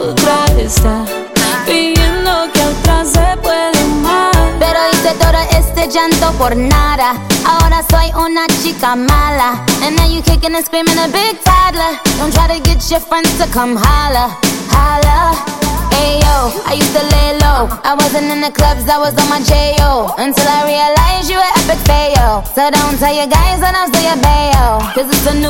otra está pidiendo que otra se puede amar? Pero hice todo este llanto por nada. Ahora soy una chica mala. And now you kicking and screaming a big toddler. Don't try to get your friends to come holla, holla. Ayo, I used to lay low. I wasn't in the clubs, I was on my J.O. Until I realized you were epic fail. So don't tell your guys that I'm still your bayo. Cause it's a new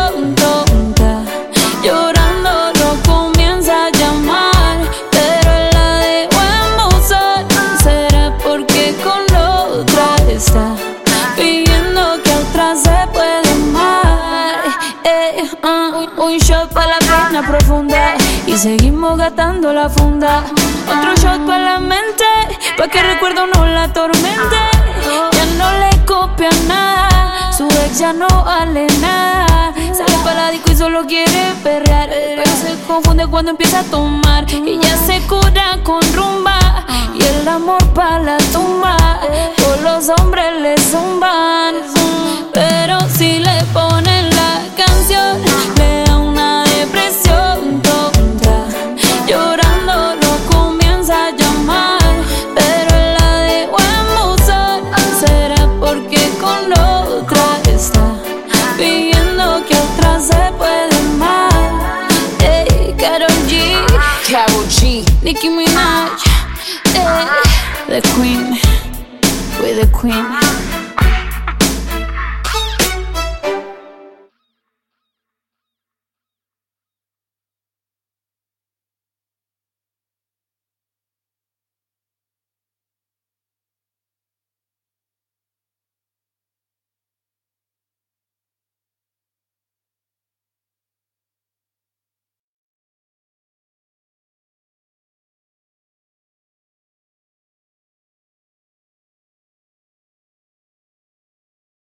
profunda y seguimos gastando la funda. Otro shot para la mente, pa' que recuerdo no la atormente. Ya no le copia nada, su ex ya no vale nada. Sale para la disco y solo quiere perrear, pero se confunde cuando empieza a tomar. Ya se cura con rumba y el amor para la tumba. Todos los hombres le zumban, pero si le ponen Karol G. Nicki Minaj, ey, the queen, we're the queen.